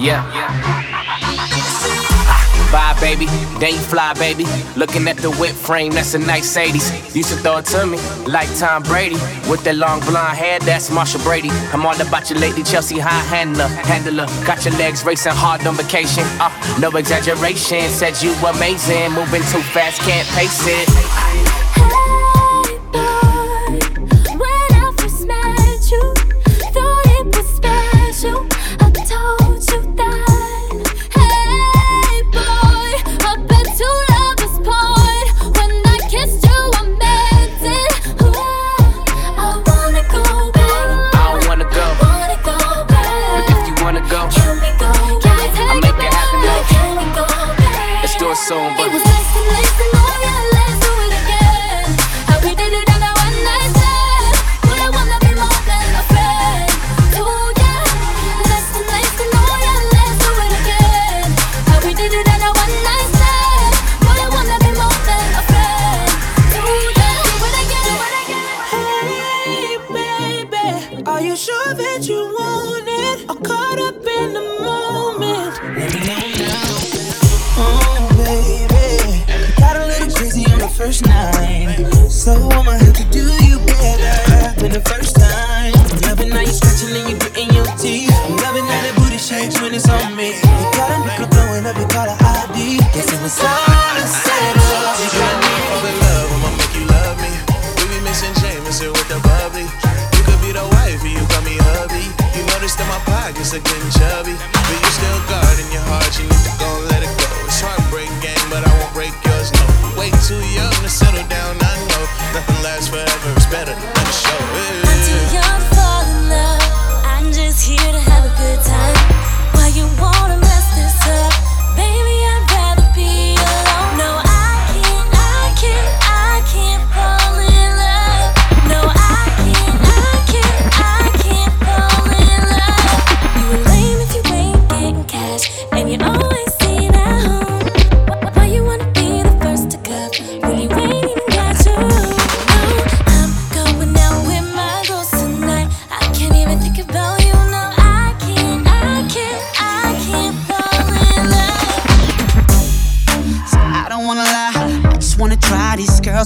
Yeah. Bye, baby. Then you fly, baby. Looking at the whip frame, that's a nice 80s. Used to throw it to me like Tom Brady. With that long blonde hair, that's Marcia Brady. I'm all about you lately, Chelsea high handler. Handler, got your legs racing hard on vacation. Uh, no exaggeration, said you amazing. Moving too fast, can't pace it. somber.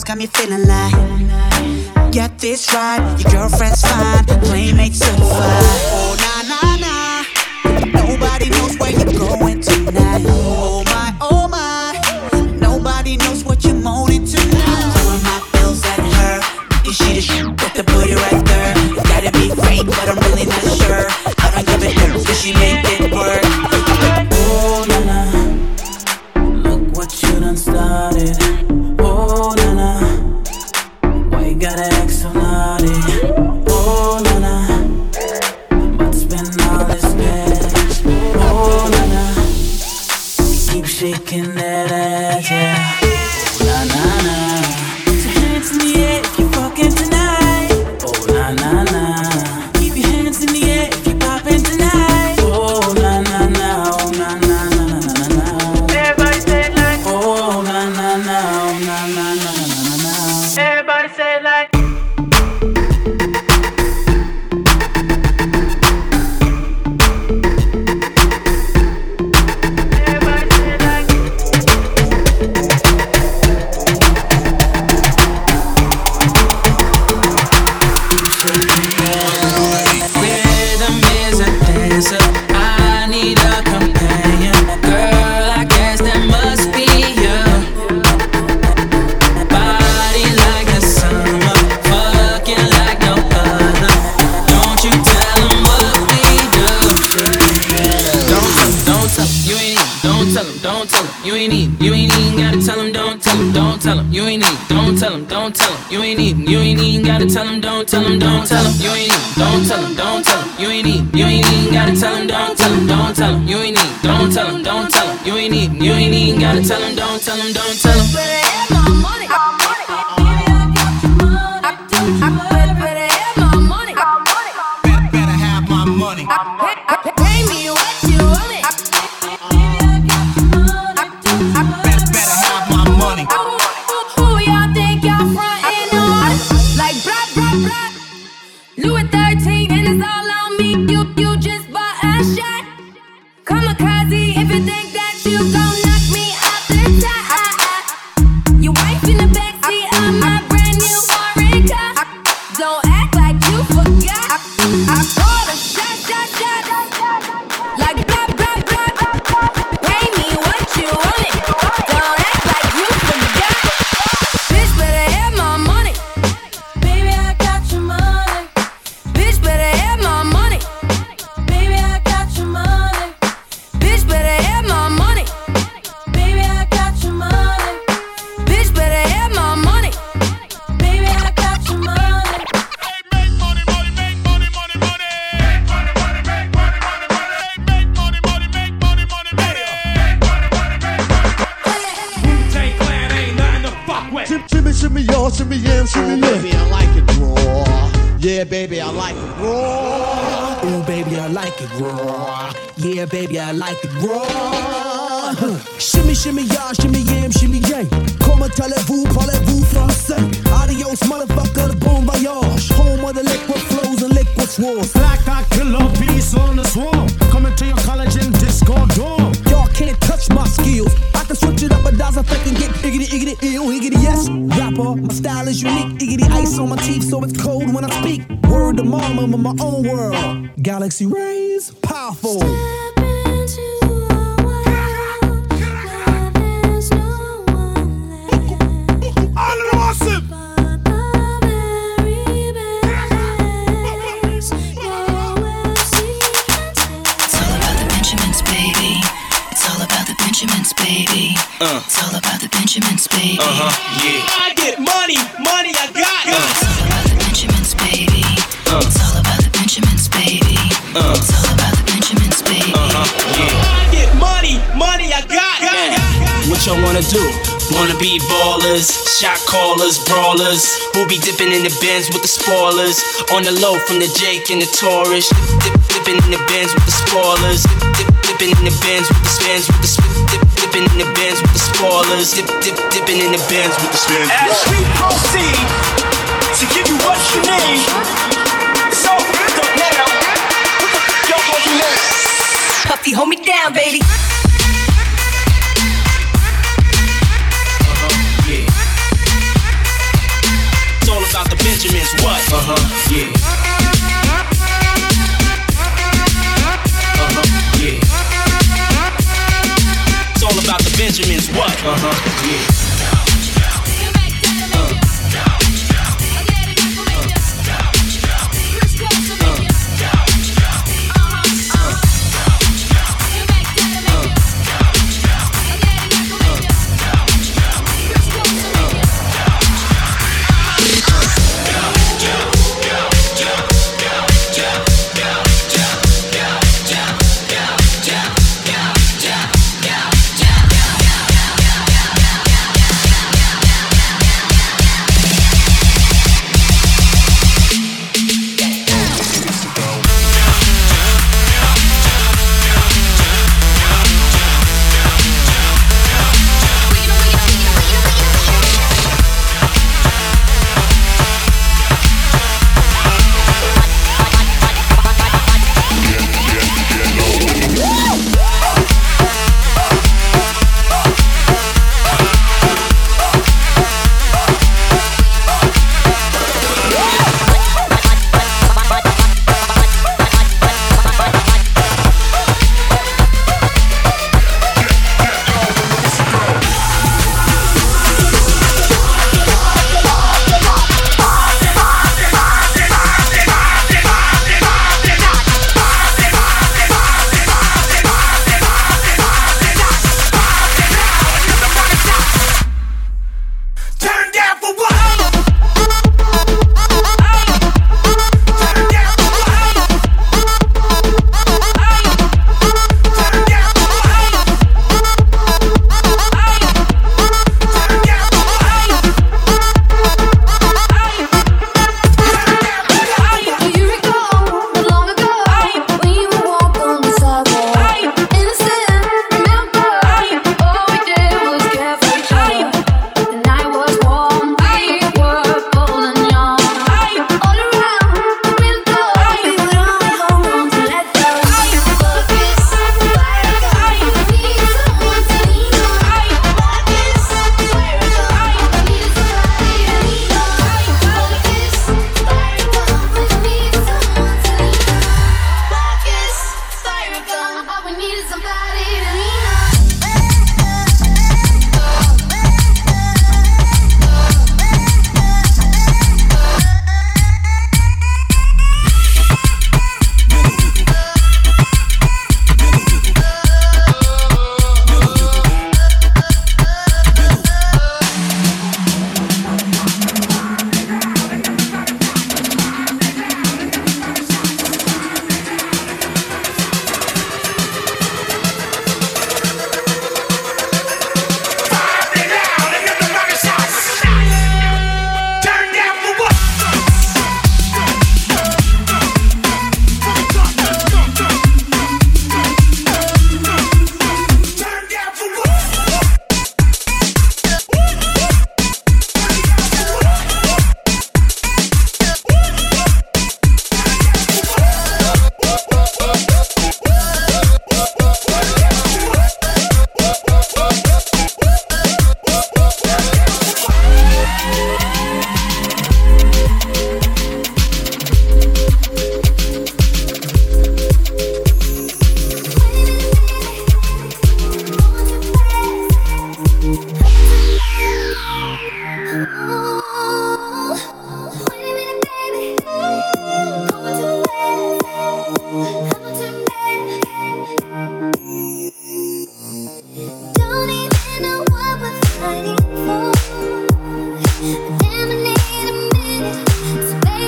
girls got me feeling like Get this right, your girlfriend's fine, playmates certified Oh na na na, nobody knows where you're going tonight. Oh, Louis 13 and it's all on me. You, ain't need, don't tell him, You ain't even. You ain't even gotta tell him. don't tell him. Don't tell him. You just bought a shot. Come baby. Uh huh, yeah. I get money, money I got. It's all about the Benjamins, baby. It's all about the Benjamins, baby. It's all about the Benjamins, baby. Uh huh. Yeah. I get money, money I got. What y'all wanna do? Wanna be ballers, shot callers, brawlers. Who be dipping in the bins with the spoilers? On the low from the Jake and the Taurus. Dip, dipping in the bins with the spoilers. Dip, dip, dipping in the bins with the spins with the spit. Dip, dipping in the bins with the spoilers. Dip, dip, dipping in the bins with the spins. As we proceed to give you what you need. So, don't now. What the f- y'all gonna do next? Puffy, hold me down, baby. Yeah. It's all about the Benjamins, what? Uh huh, yeah. Benjamins, what? Uh huh, yeah.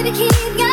Getting ready.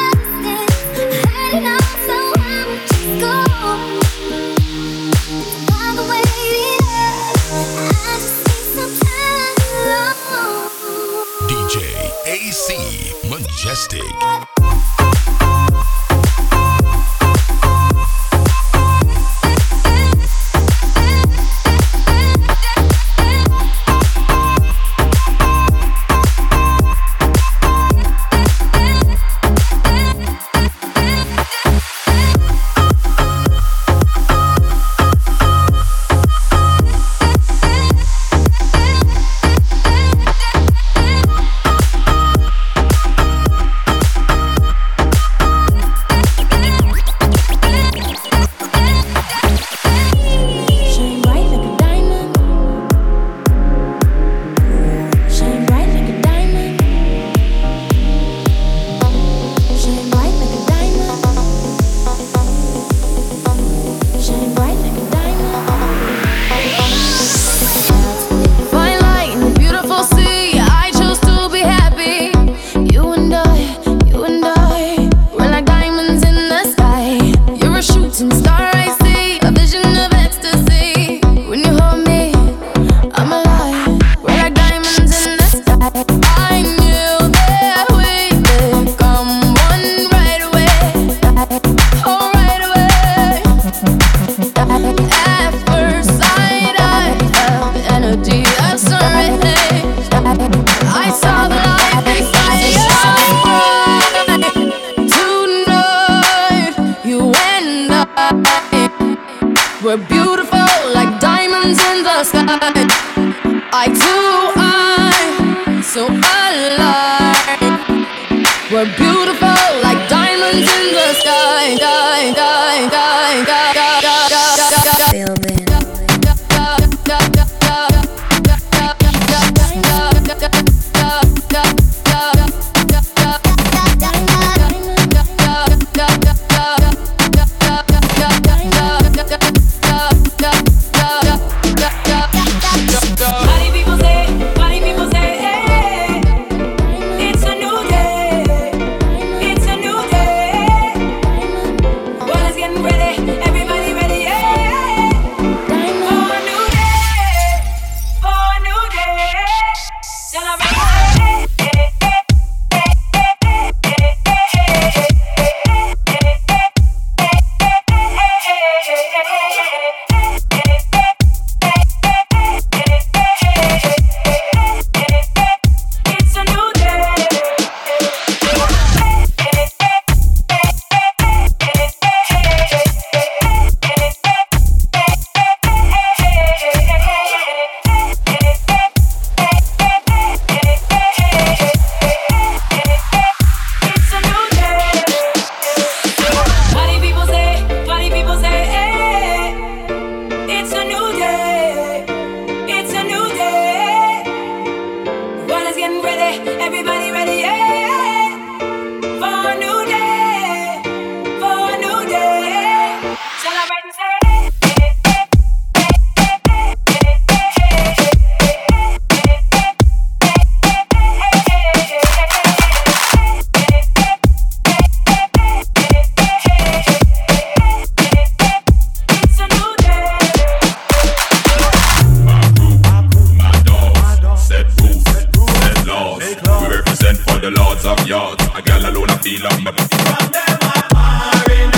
of yards. A girl alone I feel of my. From them I'm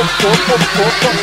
pop pop pop pop pop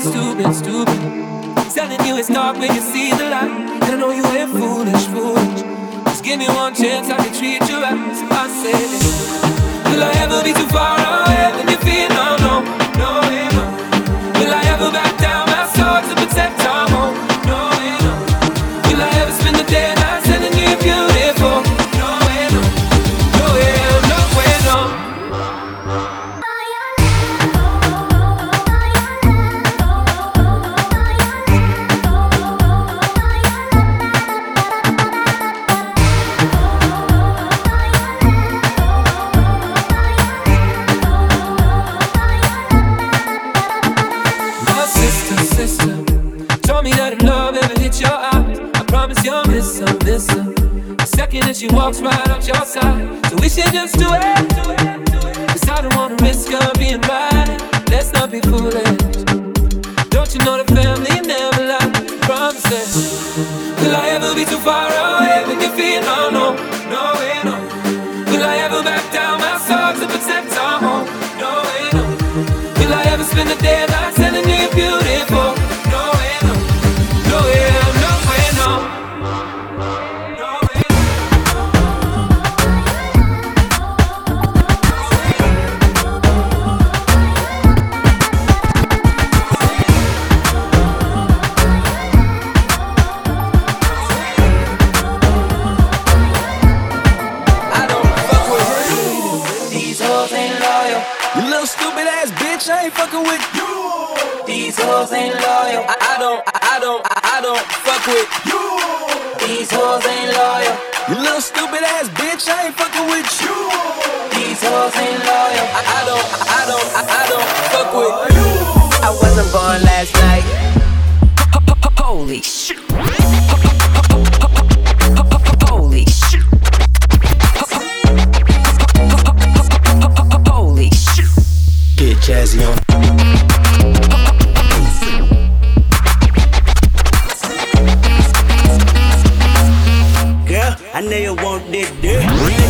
Stupid, stupid. Telling you it's dark when you see the light. And I know you ain't foolish, foolish. Just give me one chance, I can Will I ever be too far away when you feel no, no, no, no? Will I ever back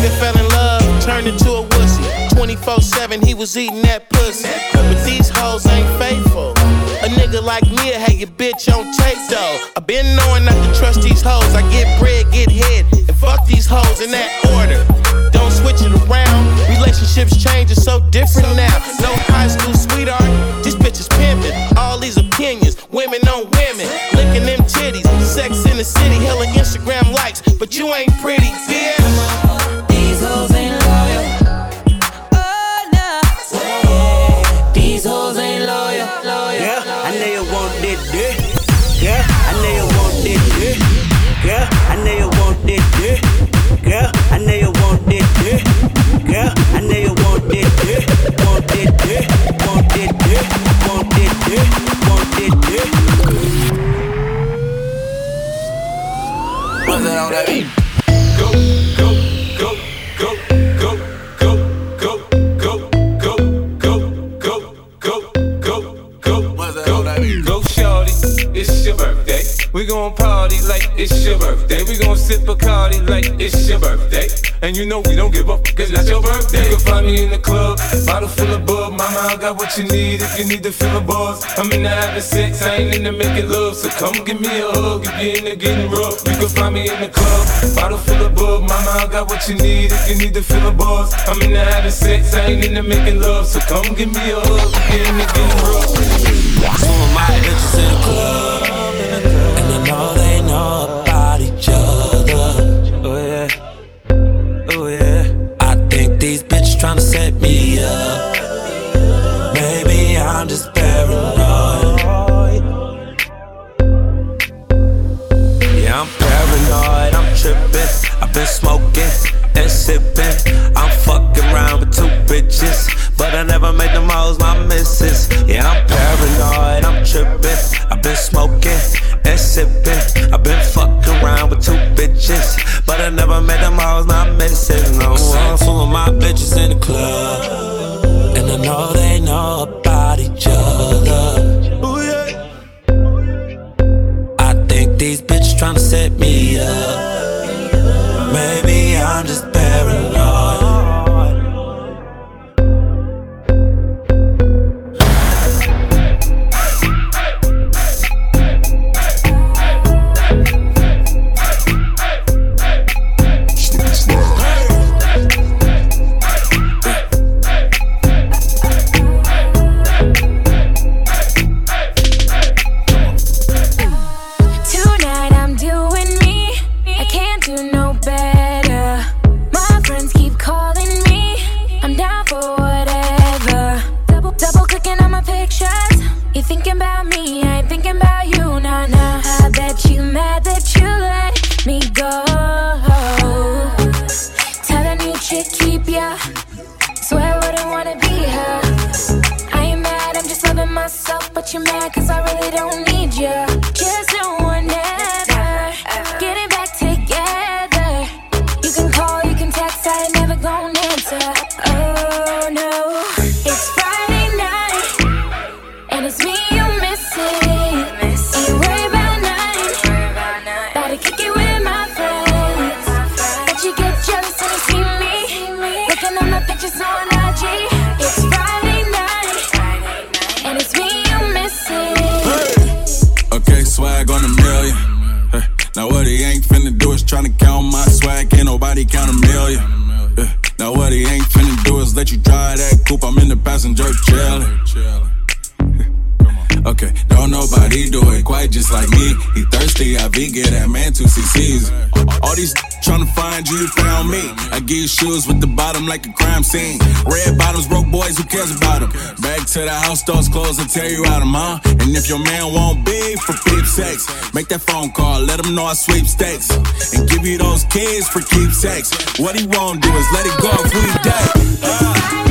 Nigga fell in love, turned into a wussy. 24 7, he was eating that pussy. But these hoes ain't faithful. A nigga like me, have your bitch on tape though. I been knowing not to trust these hoes. I get bread, get head, and fuck these hoes in that order. Don't switch it around. Relationships change, it's so different now. No high school sweetheart, these bitches pimping. All these opinions, women on women, licking them titties. Sex in the city, hella Instagram likes, but you ain't pretty, bitch. It on that beat? We gon' party like it's your birthday. We gon' sip a Bacardi like it's your birthday. And you know we don't give up, cause that's your birthday. You can find me in the club, bottle full of bub. Mama, I got what you need if you need to feel the buzz. I'm in the having sex, I ain't in the making love. So come give me a hug if you're in the getting rough. You can find me in the club, bottle full of bub. Mama, I got what you need if you need to feel the buzz. I'm in the having sex, I ain't in the making love. So come give me a hug if you're in the getting rough. Some of my bitches in the club, tripping. I've been smoking and sipping. I'm fucking around with two bitches, but I never made them hoes my missus. Yeah, I'm paranoid. I'm tripping. I've been smoking and sipping. I've been fucking around with two bitches, but I never made them hoes my missus. No, I'm full of my bitches in the club, and I know they know about each other. Ooh, yeah. I think these bitches tryna set me up. I'm just count a million. Yeah. Now what he ain't finna do is let you drive that coupe. I'm in the passenger chillin'. Okay, don't nobody do it quite just like me. He thirsty, I be get that man two CCs. All these trying to find you, you found me. I give shoes with the bottom like a crime scene. Red bottoms, broke boys, who cares about them? Back to the house, doors closed, I tell you out of huh? And if your man won't be for peep sex, make that phone call, let him know I sweep stacks. And give you those kids for keepsakes. What he won't do is let it go if we die. Uh.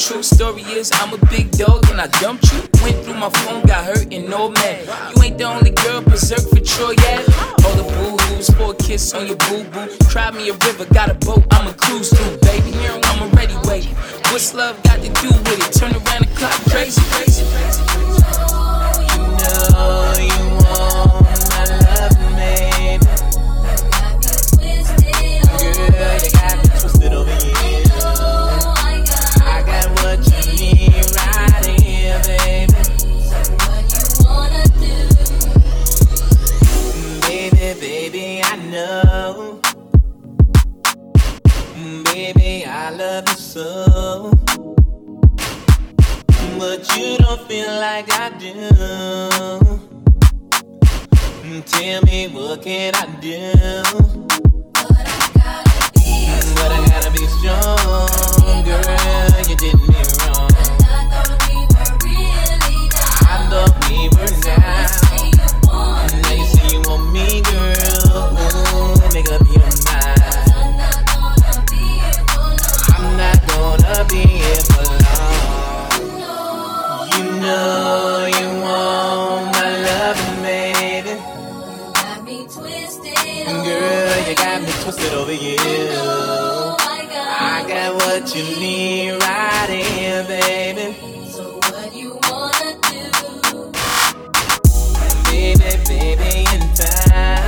True story is, I'm a big dog and I dumped you. Went through my phone, got hurt and no man. You ain't the only girl berserk for Troy yet. All the boo hoos for a kiss on your boo boo. Cry me a river, got a boat, I'ma cruise through, baby. I'm already waiting. What's love got to do with it? Turn around the clock, crazy, crazy, crazy. You know you want my love, baby. Girl, you got so. But you don't feel like I do. Mm, tell me what can I do? But I gotta be strong, girl. You did me wrong. I thought we were really down. Not gonna be here for long. You know you want my love, baby. Girl, you got me twisted over you. I got what you need right here, baby. So what you wanna do? Baby, baby, in time.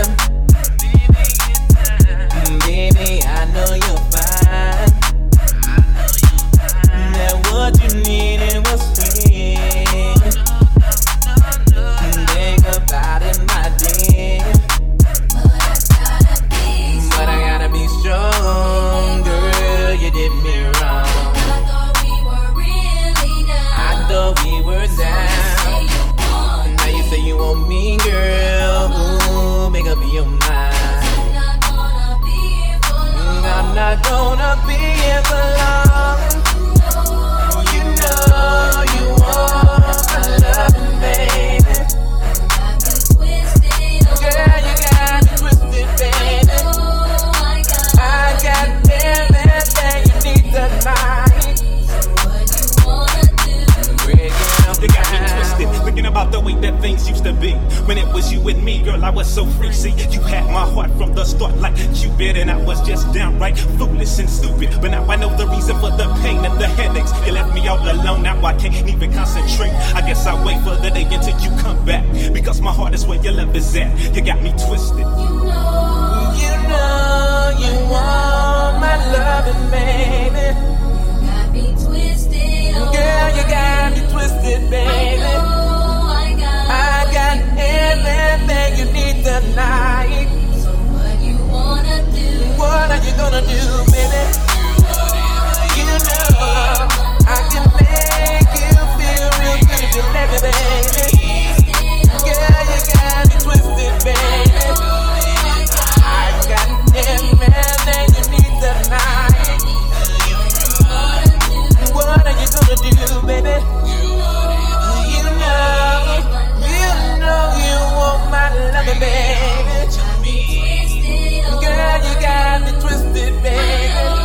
Was so free. See, you had my heart from the start, like Cupid, and I was just downright foolish and stupid. But now I know the reason for the pain and the headaches. You left me all alone, now I can't even concentrate. I guess I'll wait for the day until you come back. Because my heart is where your love is at. You got me twisted. You know you know, you want my loving, baby. You Got me twisted. Oh. Girl, you got me I got everything you need tonight. So what you wanna do? What are you gonna do, baby? You know I can make you feel real good if you let me, baby. Girl, you got me twisted, baby. I got everything you need tonight. What are you gonna do, baby? You know. Girl, you want my loving, baby. Oh. Girl, you got me twisted, baby.